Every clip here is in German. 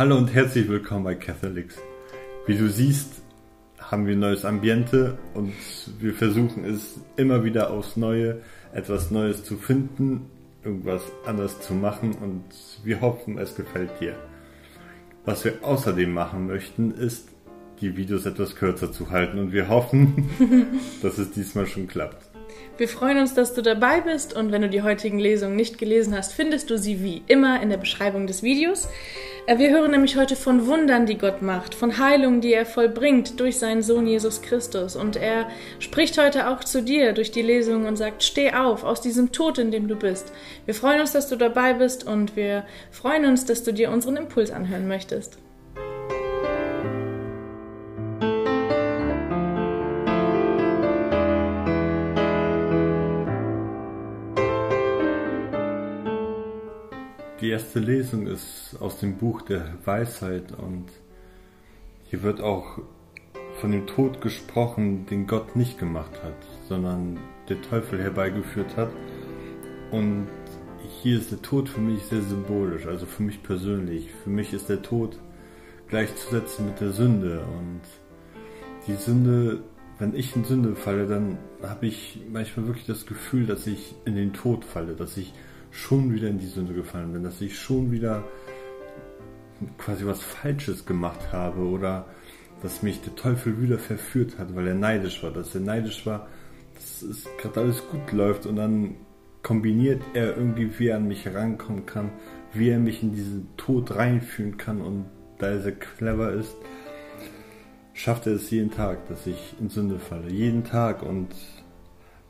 Hallo und herzlich willkommen bei Catholics. Wie du siehst, haben wir ein neues Ambiente und wir versuchen es immer wieder aufs Neue, etwas Neues zu finden, irgendwas anders zu machen und wir hoffen, es gefällt dir. Was wir außerdem machen möchten, ist, die Videos etwas kürzer zu halten und wir hoffen, dass es diesmal schon klappt. Wir freuen uns, dass du dabei bist und wenn du die heutigen Lesungen nicht gelesen hast, findest du sie wie immer in der Beschreibung des Videos. Äh, wir hören nämlich heute von Wundern, die Gott macht, von Heilungen, die er vollbringt durch seinen Sohn Jesus Christus. Und er spricht heute auch zu dir durch die Lesung und sagt, steh auf aus diesem Tod, in dem du bist. Wir freuen uns, dass du dabei bist und wir freuen uns, dass du dir unseren Impuls anhören möchtest. Die erste Lesung ist aus dem Buch der Weisheit und hier wird auch von dem Tod gesprochen, den Gott nicht gemacht hat, sondern der Teufel herbeigeführt hat. Und hier ist der Tod für mich sehr symbolisch, also für mich persönlich. Für mich ist der Tod gleichzusetzen mit der Sünde. Und die Sünde, wenn ich in Sünde falle, dann habe ich manchmal wirklich das Gefühl, dass ich in den Tod falle, dass ich schon wieder in die Sünde gefallen bin, dass ich schon wieder quasi was Falsches gemacht habe oder dass mich der Teufel wieder verführt hat, weil er neidisch war, dass er neidisch war, dass es gerade alles gut läuft und dann kombiniert er irgendwie, wie er an mich herankommen kann, wie er mich in diesen Tod reinführen kann und da er sehr clever ist, schafft er es jeden Tag, dass ich in Sünde falle. Jeden Tag und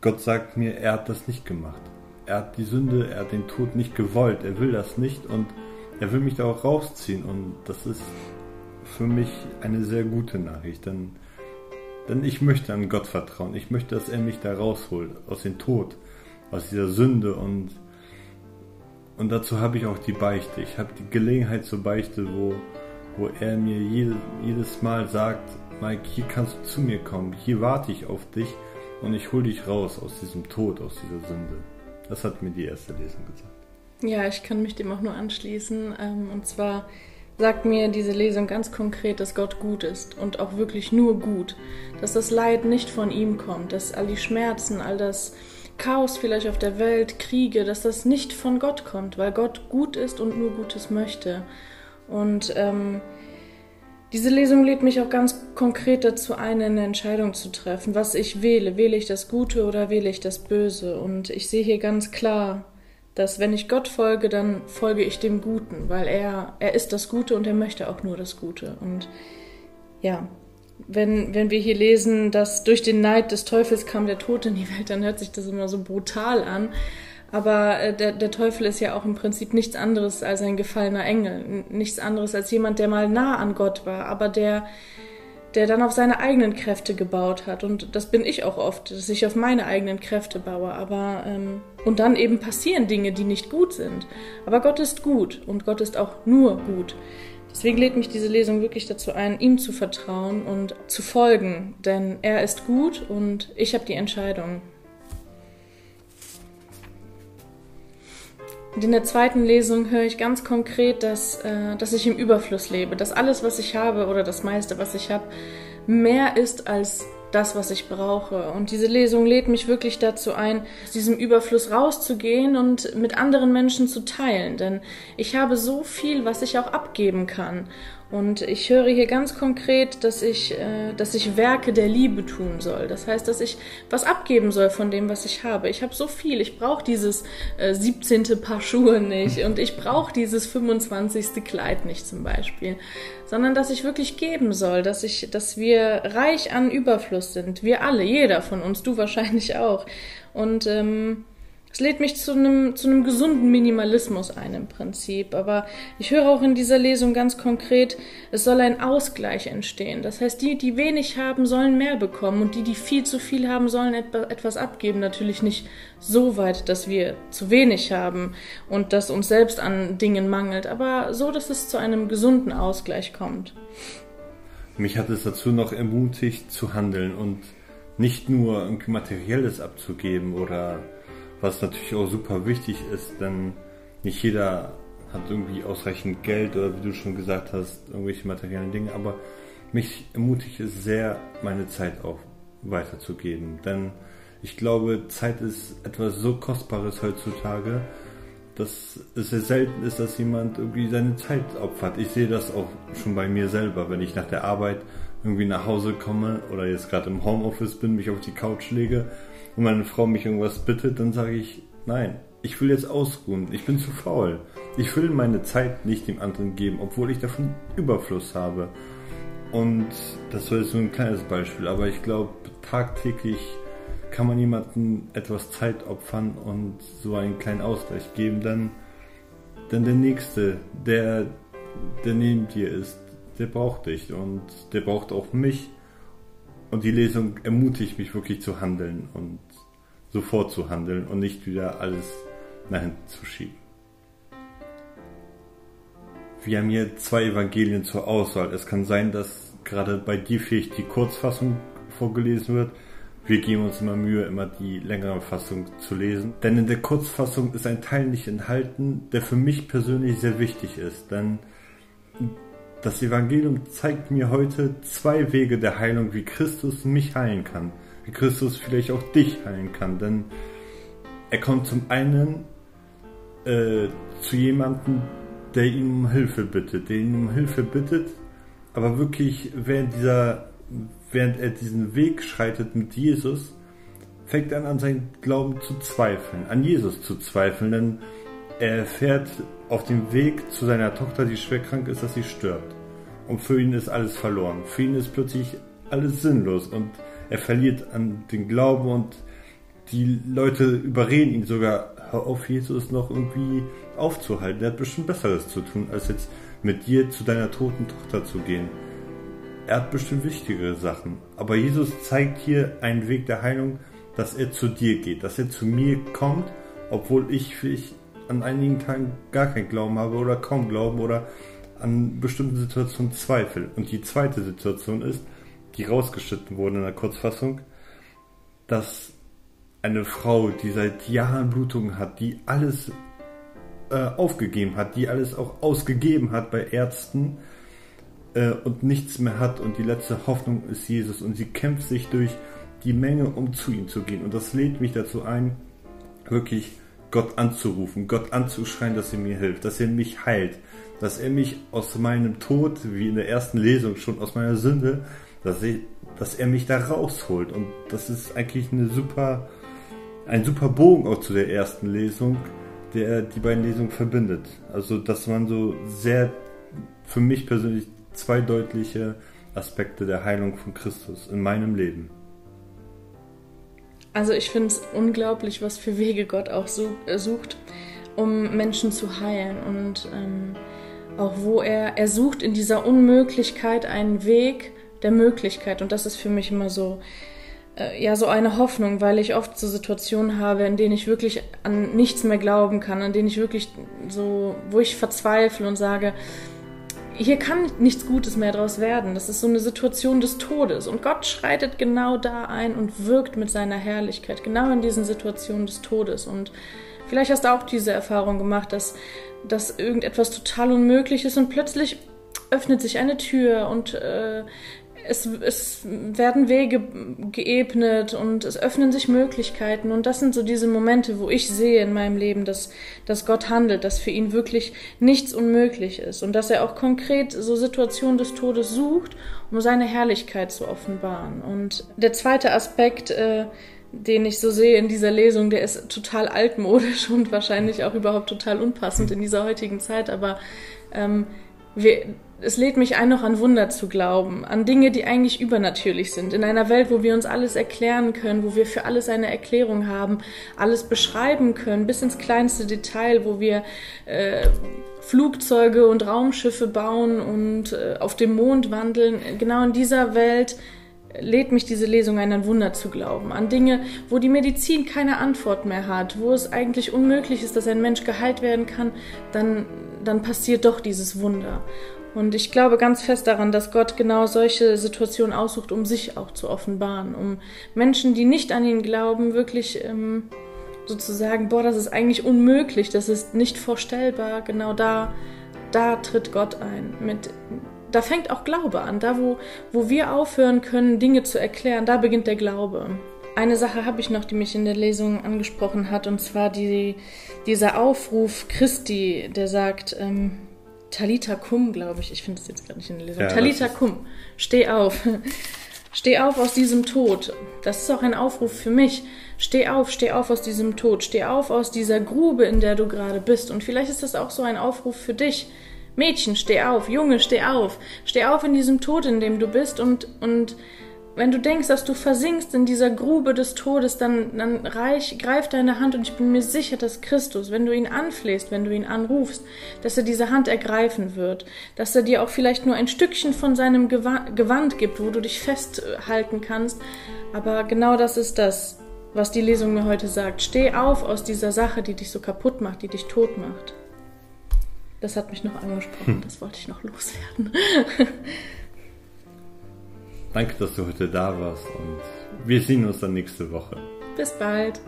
Gott sagt mir, er hat das nicht gemacht er hat die Sünde, er hat den Tod nicht gewollt, er will das nicht und er will mich da auch rausziehen. Und das ist für mich eine sehr gute Nachricht, denn, denn ich möchte an Gott vertrauen, ich möchte, dass er mich da rausholt, aus dem Tod, aus dieser Sünde. Und, und dazu habe ich auch die Beichte, ich habe die Gelegenheit zur Beichte, wo, wo er mir jede, jedes Mal sagt, Mike, hier kannst du zu mir kommen, hier warte ich auf dich und ich hole dich raus aus diesem Tod, aus dieser Sünde. Das hat mir die erste Lesung gesagt. Ja, ich kann mich dem auch nur anschließen. Ähm, und zwar sagt mir diese Lesung ganz konkret, dass Gott gut ist und auch wirklich nur gut. Dass das Leid nicht von ihm kommt, dass all die Schmerzen, all das Chaos vielleicht auf der Welt, Kriege, dass das nicht von Gott kommt, weil Gott gut ist und nur Gutes möchte. Und ähm, diese Lesung lädt mich auch ganz konkret dazu ein, eine Entscheidung zu treffen, was ich wähle. Wähle ich das Gute oder wähle ich das Böse? Und ich sehe hier ganz klar, dass wenn ich Gott folge, dann folge ich dem Guten, weil er, er ist das Gute und er möchte auch nur das Gute. Und ja, wenn, wenn wir hier lesen, dass durch den Neid des Teufels kam der Tod in die Welt, dann hört sich das immer so brutal an. Aber äh, der, der Teufel ist ja auch im Prinzip nichts anderes als ein gefallener Engel, nichts anderes als jemand, der mal nah an Gott war, aber der, der dann auf seine eigenen Kräfte gebaut hat. Und das bin ich auch oft, dass ich auf meine eigenen Kräfte baue. Aber ähm, und dann eben passieren Dinge, die nicht gut sind. Aber Gott ist gut und Gott ist auch nur gut. Deswegen lädt mich diese Lesung wirklich dazu ein, ihm zu vertrauen und zu folgen, denn er ist gut und ich habe die Entscheidung. Und in der zweiten Lesung höre ich ganz konkret, dass, äh, dass ich im Überfluss lebe, dass alles, was ich habe oder das meiste, was ich habe, mehr ist als das, was ich brauche. Und diese Lesung lädt mich wirklich dazu ein, aus diesem Überfluss rauszugehen und mit anderen Menschen zu teilen. Denn ich habe so viel, was ich auch abgeben kann. Und ich höre hier ganz konkret, dass ich, äh, dass ich Werke der Liebe tun soll. Das heißt, dass ich was abgeben soll von dem, was ich habe. Ich habe so viel. Ich brauche dieses äh, 17. Paar Schuhe nicht und ich brauche dieses 25. Kleid nicht zum Beispiel, sondern dass ich wirklich geben soll, dass ich, dass wir reich an Überfluss sind. Wir alle, jeder von uns, du wahrscheinlich auch. Und ähm, es lädt mich zu einem, zu einem gesunden Minimalismus ein im Prinzip. Aber ich höre auch in dieser Lesung ganz konkret, es soll ein Ausgleich entstehen. Das heißt, die, die wenig haben, sollen mehr bekommen und die, die viel zu viel haben, sollen etwas abgeben. Natürlich nicht so weit, dass wir zu wenig haben und dass uns selbst an Dingen mangelt, aber so, dass es zu einem gesunden Ausgleich kommt. Mich hat es dazu noch ermutigt zu handeln und nicht nur Materielles abzugeben oder was natürlich auch super wichtig ist, denn nicht jeder hat irgendwie ausreichend Geld oder wie du schon gesagt hast, irgendwelche materiellen Dinge, aber mich ermutigt es sehr, meine Zeit auch weiterzugeben. Denn ich glaube, Zeit ist etwas so Kostbares heutzutage, dass es sehr selten ist, dass jemand irgendwie seine Zeit opfert. Ich sehe das auch schon bei mir selber, wenn ich nach der Arbeit irgendwie nach Hause komme oder jetzt gerade im Homeoffice bin, mich auf die Couch lege und meine Frau mich irgendwas bittet, dann sage ich, nein, ich will jetzt ausruhen, ich bin zu faul. Ich will meine Zeit nicht dem anderen geben, obwohl ich davon Überfluss habe. Und das war jetzt so ein kleines Beispiel, aber ich glaube, tagtäglich kann man jemandem etwas Zeit opfern und so einen kleinen Ausgleich geben, dann, dann der Nächste, der, der neben dir ist, der braucht dich und der braucht auch mich. Und die Lesung ermutigt mich wirklich zu handeln und sofort zu handeln und nicht wieder alles nach hinten zu schieben. Wir haben hier zwei Evangelien zur Auswahl. Es kann sein, dass gerade bei dir vielleicht die Kurzfassung vorgelesen wird. Wir geben uns immer Mühe, immer die längere Fassung zu lesen. Denn in der Kurzfassung ist ein Teil nicht enthalten, der für mich persönlich sehr wichtig ist. Denn das Evangelium zeigt mir heute zwei Wege der Heilung, wie Christus mich heilen kann. Christus vielleicht auch dich heilen kann. Denn er kommt zum einen äh, zu jemandem, der ihn um Hilfe bittet, der ihn um Hilfe bittet, aber wirklich während dieser, während er diesen Weg schreitet mit Jesus, fängt er an, an seinen Glauben zu zweifeln, an Jesus zu zweifeln, denn er erfährt auf dem Weg zu seiner Tochter, die schwer krank ist, dass sie stirbt. Und für ihn ist alles verloren. Für ihn ist plötzlich alles sinnlos und er verliert an den Glauben und die Leute überreden ihn sogar, hör auf, Jesus noch irgendwie aufzuhalten. Er hat bestimmt Besseres zu tun, als jetzt mit dir zu deiner toten Tochter zu gehen. Er hat bestimmt wichtigere Sachen. Aber Jesus zeigt hier einen Weg der Heilung, dass er zu dir geht, dass er zu mir kommt, obwohl ich vielleicht an einigen Tagen gar keinen Glauben habe oder kaum Glauben oder an bestimmten Situationen Zweifel. Und die zweite Situation ist, die rausgeschnitten wurde in der Kurzfassung, dass eine Frau, die seit Jahren Blutungen hat, die alles äh, aufgegeben hat, die alles auch ausgegeben hat bei Ärzten äh, und nichts mehr hat und die letzte Hoffnung ist Jesus und sie kämpft sich durch die Menge, um zu ihm zu gehen. Und das lädt mich dazu ein, wirklich Gott anzurufen, Gott anzuschreien, dass er mir hilft, dass er mich heilt, dass er mich aus meinem Tod, wie in der ersten Lesung schon aus meiner Sünde, dass, ich, dass er mich da rausholt. Und das ist eigentlich eine super ein super Bogen auch zu der ersten Lesung, der die beiden Lesungen verbindet. Also, dass man so sehr, für mich persönlich, zwei deutliche Aspekte der Heilung von Christus in meinem Leben. Also, ich finde es unglaublich, was für Wege Gott auch äh, sucht, um Menschen zu heilen. Und ähm, auch wo er, er sucht in dieser Unmöglichkeit einen Weg der Möglichkeit. Und das ist für mich immer so äh, ja so eine Hoffnung, weil ich oft so Situationen habe, in denen ich wirklich an nichts mehr glauben kann, an denen ich wirklich so, wo ich verzweifle und sage, hier kann nichts Gutes mehr draus werden. Das ist so eine Situation des Todes. Und Gott schreitet genau da ein und wirkt mit seiner Herrlichkeit, genau in diesen Situationen des Todes. Und vielleicht hast du auch diese Erfahrung gemacht, dass, dass irgendetwas total unmöglich ist und plötzlich öffnet sich eine Tür und äh, es, es werden Wege geebnet und es öffnen sich Möglichkeiten. Und das sind so diese Momente, wo ich sehe in meinem Leben, dass, dass Gott handelt, dass für ihn wirklich nichts unmöglich ist und dass er auch konkret so Situationen des Todes sucht, um seine Herrlichkeit zu offenbaren. Und der zweite Aspekt, äh, den ich so sehe in dieser Lesung, der ist total altmodisch und wahrscheinlich auch überhaupt total unpassend in dieser heutigen Zeit, aber ähm, wir, es lädt mich ein, noch an Wunder zu glauben, an Dinge, die eigentlich übernatürlich sind. In einer Welt, wo wir uns alles erklären können, wo wir für alles eine Erklärung haben, alles beschreiben können, bis ins kleinste Detail, wo wir äh, Flugzeuge und Raumschiffe bauen und äh, auf dem Mond wandeln. Genau in dieser Welt lädt mich diese Lesung ein, an Wunder zu glauben, an Dinge, wo die Medizin keine Antwort mehr hat, wo es eigentlich unmöglich ist, dass ein Mensch geheilt werden kann, dann, dann passiert doch dieses Wunder. Und ich glaube ganz fest daran, dass Gott genau solche Situationen aussucht, um sich auch zu offenbaren, um Menschen, die nicht an ihn glauben, wirklich ähm, sozusagen, boah, das ist eigentlich unmöglich, das ist nicht vorstellbar, genau da, da tritt Gott ein. Mit, da fängt auch Glaube an. Da, wo, wo wir aufhören können, Dinge zu erklären, da beginnt der Glaube. Eine Sache habe ich noch, die mich in der Lesung angesprochen hat, und zwar die, dieser Aufruf Christi, der sagt, ähm, Talita cum, glaube ich, ich finde das jetzt gerade nicht in der Lesung. Ja, Talita cum, steh auf. steh auf aus diesem Tod. Das ist auch ein Aufruf für mich. Steh auf, steh auf aus diesem Tod. Steh auf aus dieser Grube, in der du gerade bist. Und vielleicht ist das auch so ein Aufruf für dich. Mädchen, steh auf. Junge, steh auf. Steh auf in diesem Tod, in dem du bist und, und wenn du denkst, dass du versinkst in dieser Grube des Todes, dann, dann reich, greif deine Hand und ich bin mir sicher, dass Christus, wenn du ihn anflehst, wenn du ihn anrufst, dass er diese Hand ergreifen wird, dass er dir auch vielleicht nur ein Stückchen von seinem Gewand gibt, wo du dich festhalten kannst. Aber genau das ist das, was die Lesung mir heute sagt. Steh auf aus dieser Sache, die dich so kaputt macht, die dich tot macht. Das hat mich noch angesprochen, hm. das wollte ich noch loswerden. Danke, dass du heute da warst und wir sehen uns dann nächste Woche. Bis bald.